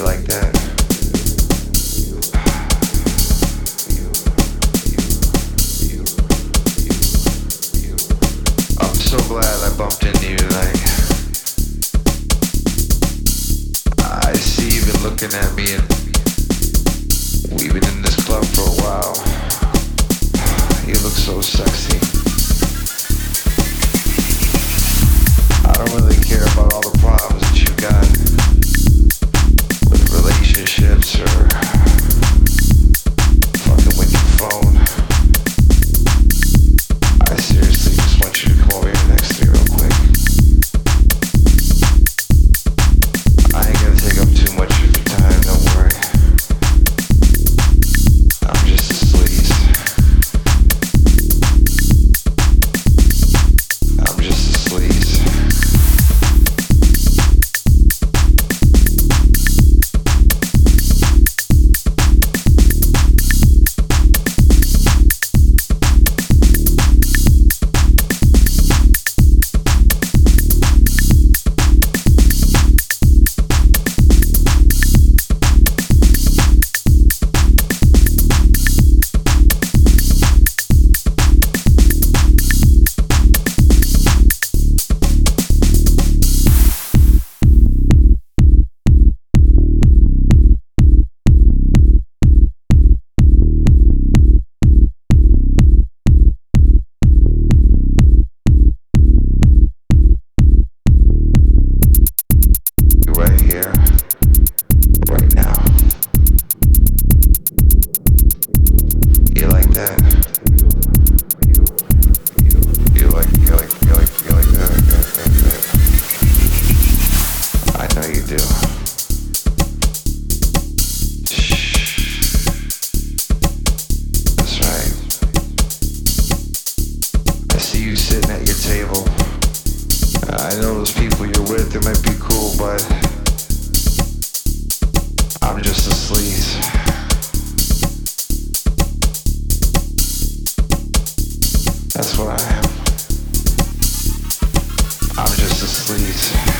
like that. I'm so glad I bumped into you. Like, I see you've been looking at me, and we've been in this club for a while. Sitting at your table. I know those people you're with, they might be cool, but I'm just a sleaze. That's what I am. I'm just a sleaze.